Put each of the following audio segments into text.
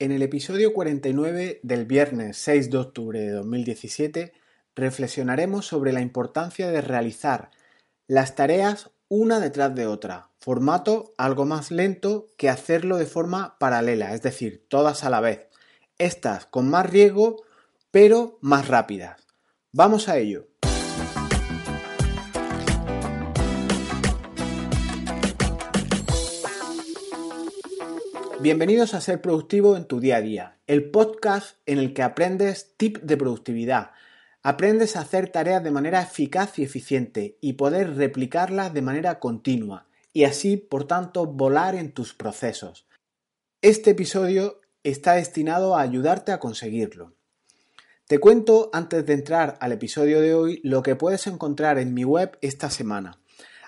En el episodio 49 del viernes 6 de octubre de 2017 reflexionaremos sobre la importancia de realizar las tareas una detrás de otra, formato algo más lento que hacerlo de forma paralela, es decir, todas a la vez, estas con más riesgo pero más rápidas. Vamos a ello. Bienvenidos a Ser Productivo en tu día a día, el podcast en el que aprendes tips de productividad, aprendes a hacer tareas de manera eficaz y eficiente y poder replicarlas de manera continua y así, por tanto, volar en tus procesos. Este episodio está destinado a ayudarte a conseguirlo. Te cuento antes de entrar al episodio de hoy lo que puedes encontrar en mi web esta semana.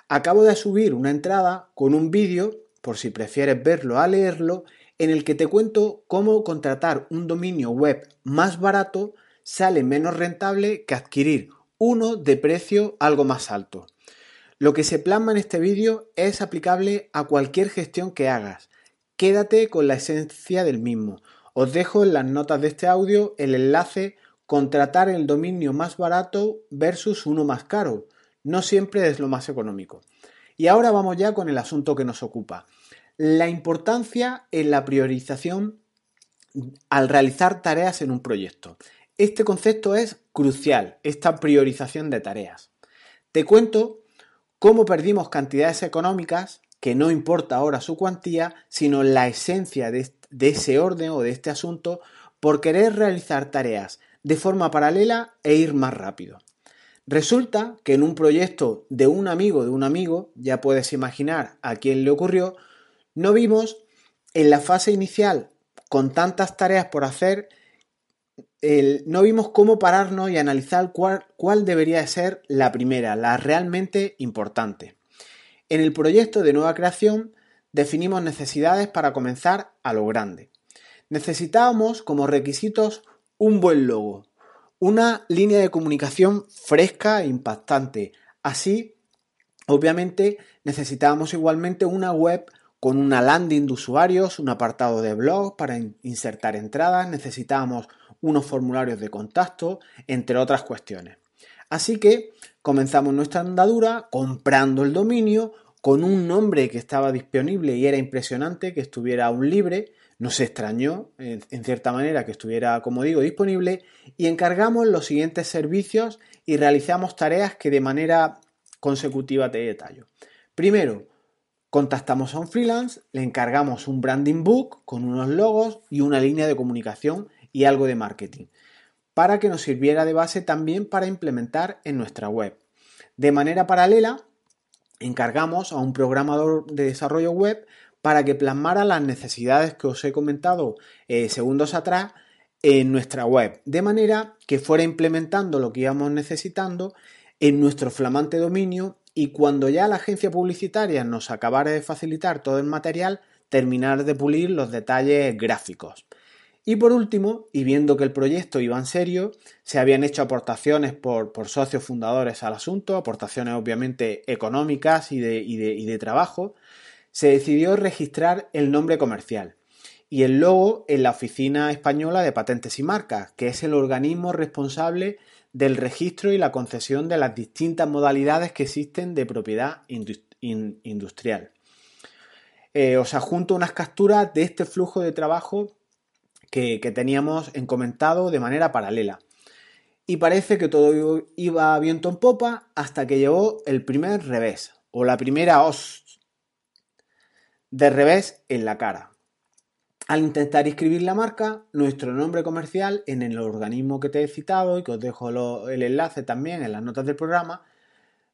Acabo de subir una entrada con un vídeo por si prefieres verlo a leerlo, en el que te cuento cómo contratar un dominio web más barato sale menos rentable que adquirir uno de precio algo más alto. Lo que se plasma en este vídeo es aplicable a cualquier gestión que hagas. Quédate con la esencia del mismo. Os dejo en las notas de este audio el enlace contratar el dominio más barato versus uno más caro. No siempre es lo más económico. Y ahora vamos ya con el asunto que nos ocupa. La importancia en la priorización al realizar tareas en un proyecto. Este concepto es crucial, esta priorización de tareas. Te cuento cómo perdimos cantidades económicas, que no importa ahora su cuantía, sino la esencia de, ese orden o de este asunto, por querer realizar tareas de forma paralela e ir más rápido. Resulta que en un proyecto de un amigo de un amigo, ya puedes imaginar a quién le ocurrió, no vimos en la fase inicial con tantas tareas por hacer, no vimos cómo pararnos y analizar cuál, cuál debería ser la primera, la realmente importante. En el proyecto de nueva creación definimos necesidades para comenzar a lo grande. Necesitábamos como requisitos un buen logo, una línea de comunicación fresca e impactante. Así, obviamente, necesitábamos igualmente una web con una landing de usuarios, un apartado de blog para insertar entradas, necesitábamos unos formularios de contacto, entre otras cuestiones. Así que comenzamos nuestra andadura comprando el dominio con un nombre que estaba disponible y era impresionante que estuviera aún libre, nos extrañó, en, cierta manera, que estuviera, como digo, disponible y encargamos los siguientes servicios y realizamos tareas que de manera consecutiva te detallo. Primero, contactamos a un freelance, le encargamos un branding book con unos logos y una línea de comunicación y algo de marketing, para que nos sirviera de base también para implementar en nuestra web. De manera paralela, encargamos a un programador de desarrollo web para que plasmara las necesidades que os he comentado eh, segundos atrás en nuestra web, de manera que fuera implementando lo que íbamos necesitando en nuestro flamante dominio y cuando ya la agencia publicitaria nos acabara de facilitar todo el material, terminar de pulir los detalles gráficos. Y por último, y viendo que el proyecto iba en serio, se habían hecho aportaciones por, socios fundadores al asunto, aportaciones obviamente económicas y de, y de trabajo, se decidió registrar el nombre comercial y el logo en la Oficina Española de Patentes y Marcas, que es el organismo responsable del registro y la concesión de las distintas modalidades que existen de propiedad industrial. Eh, os adjunto unas capturas de este flujo de trabajo que, teníamos encomentado de manera paralela. Y parece que todo iba viento en popa hasta que llegó el primer revés, o la primera os de revés en la cara. Al intentar inscribir la marca, nuestro nombre comercial en el organismo que te he citado y que os dejo el enlace también en las notas del programa,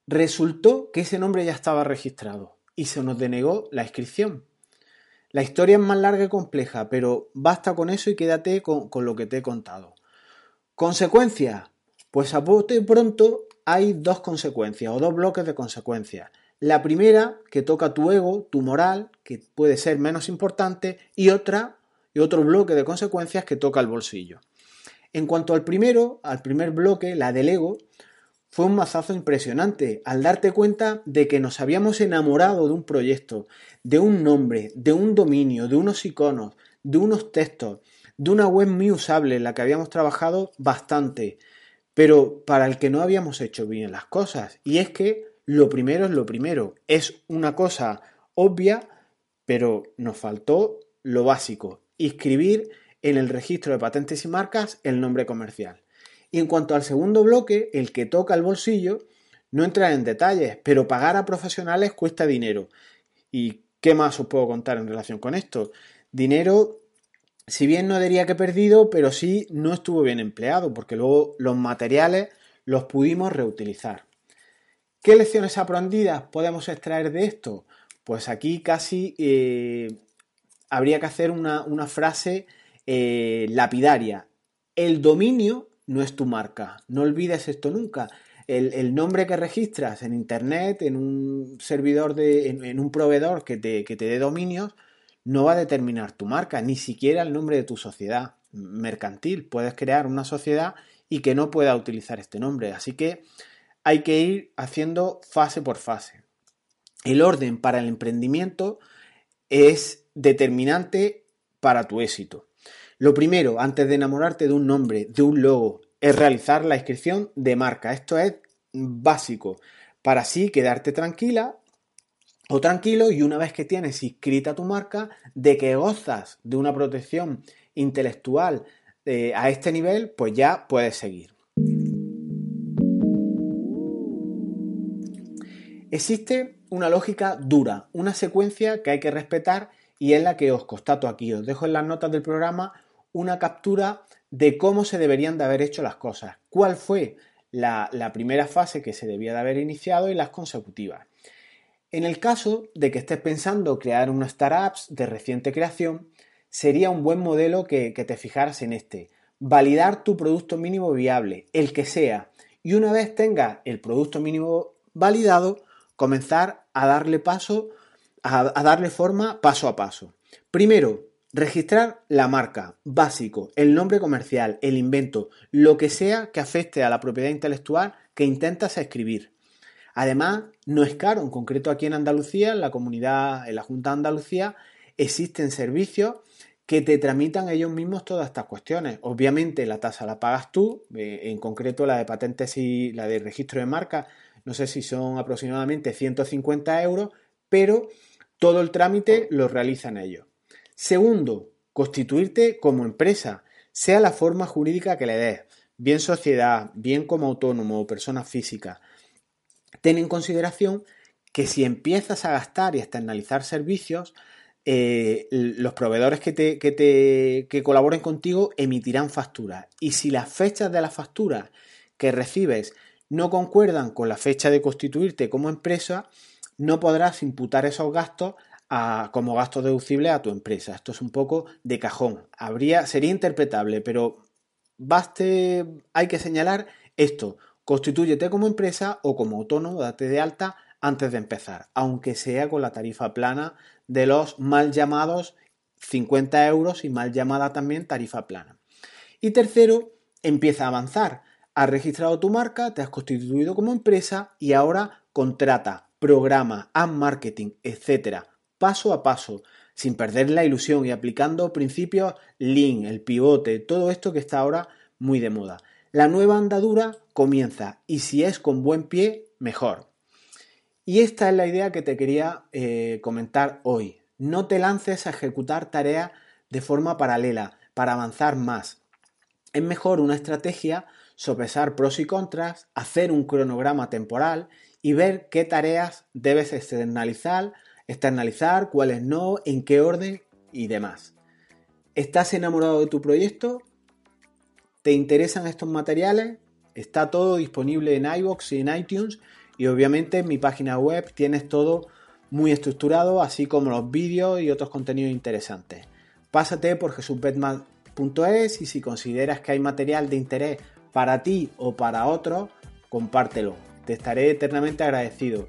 resultó que ese nombre ya estaba registrado y se nos denegó la inscripción. La historia es más larga y compleja, pero basta con eso y quédate con, lo que te he contado. ¿Consecuencias? Pues a bote pronto hay dos consecuencias o dos bloques de consecuencias. La primera, que toca tu ego, tu moral, que puede ser menos importante, y otra, y otro bloque de consecuencias que toca el bolsillo. En cuanto al primero, al primer bloque, la del ego, fue un mazazo impresionante al darte cuenta de que nos habíamos enamorado de un proyecto, de un nombre, de un dominio, de unos iconos, de unos textos, de una web muy usable en la que habíamos trabajado bastante, pero para el que no habíamos hecho bien las cosas. Y es que lo primero es lo primero. Es una cosa obvia, pero nos faltó lo básico, inscribir en el registro de patentes y marcas el nombre comercial. Y en cuanto al segundo bloque, el que toca el bolsillo, no entra en detalles, pero pagar a profesionales cuesta dinero. ¿Y qué más os puedo contar en relación con esto? Dinero, si bien no diría que perdido, pero sí no estuvo bien empleado, porque luego los materiales los pudimos reutilizar. ¿Qué lecciones aprendidas podemos extraer de esto? Pues aquí casi eh, habría que hacer una, frase eh, lapidaria. El dominio no es tu marca. No olvides esto nunca. El, nombre que registras en Internet, en un servidor, de, en, un proveedor que te, que te dé dominios, no va a determinar tu marca, ni siquiera el nombre de tu sociedad mercantil. Puedes crear una sociedad y que no pueda utilizar este nombre. Así que hay que ir haciendo fase por fase. El orden para el emprendimiento es determinante para tu éxito. Lo primero, antes de enamorarte de un nombre, de un logo, es realizar la inscripción de marca. Esto es básico para así quedarte tranquila o tranquilo y una vez que tienes inscrita tu marca, de que gozas de una protección intelectual eh, a este nivel, pues ya puedes seguir. Existe una lógica dura, una secuencia que hay que respetar y es la que os constato aquí. Os dejo en las notas del programa una captura de cómo se deberían de haber hecho las cosas, cuál fue la, primera fase que se debía de haber iniciado y las consecutivas. En el caso de que estés pensando crear una startups de reciente creación, sería un buen modelo que, que te fijaras en este. Validar tu producto mínimo viable, el que sea, y una vez tengas el producto mínimo validado, comenzar a darle paso, a, darle forma paso a paso. Primero, Registrar la marca, básico, el nombre comercial, el invento, lo que sea que afecte a la propiedad intelectual que intentas escribir. Además, no es caro, en concreto aquí en Andalucía, en la comunidad, en la Junta de Andalucía, existen servicios que te tramitan ellos mismos todas estas cuestiones. Obviamente la tasa la pagas tú, eh, en concreto la de patentes y la de registro de marca no sé si son aproximadamente 150 euros, pero todo el trámite lo realizan ellos. Segundo, constituirte como empresa, sea la forma jurídica que le des, bien sociedad, bien como autónomo o persona física. Ten en consideración que si empiezas a gastar y a externalizar servicios, eh, los proveedores que, te, que, te, que colaboren contigo emitirán facturas. Y si las fechas de las facturas que recibes no concuerdan con la fecha de constituirte como empresa, no podrás imputar esos gastos como gastos deducibles a tu empresa. Esto es un poco de cajón. Habría, sería interpretable, pero baste, hay que señalar esto. Constitúyete como empresa o como autónomo, date de alta antes de empezar, aunque sea con la tarifa plana de los mal llamados 50 euros y mal llamada también tarifa plana. Y tercero, empieza a avanzar. Has registrado tu marca, te has constituido como empresa y ahora contrata, programa, haz marketing, etcétera, paso a paso, sin perder la ilusión y aplicando principios Lean, el pivote, todo esto que está ahora muy de moda. La nueva andadura comienza y si es con buen pie, mejor. Y esta es la idea que te quería eh, comentar hoy. No te lances a ejecutar tareas de forma paralela para avanzar más. Es mejor una estrategia sopesar pros y contras, hacer un cronograma temporal y ver qué tareas debes externalizar, externalizar, cuáles no, en qué orden y demás. ¿Estás enamorado de tu proyecto? ¿Te interesan estos materiales? Está todo disponible en iBox y en iTunes y obviamente en mi página web tienes todo muy estructurado, así como los vídeos y otros contenidos interesantes. Pásate por jesusbetman.es y si consideras que hay material de interés para ti o para otros, compártelo. Te estaré eternamente agradecido.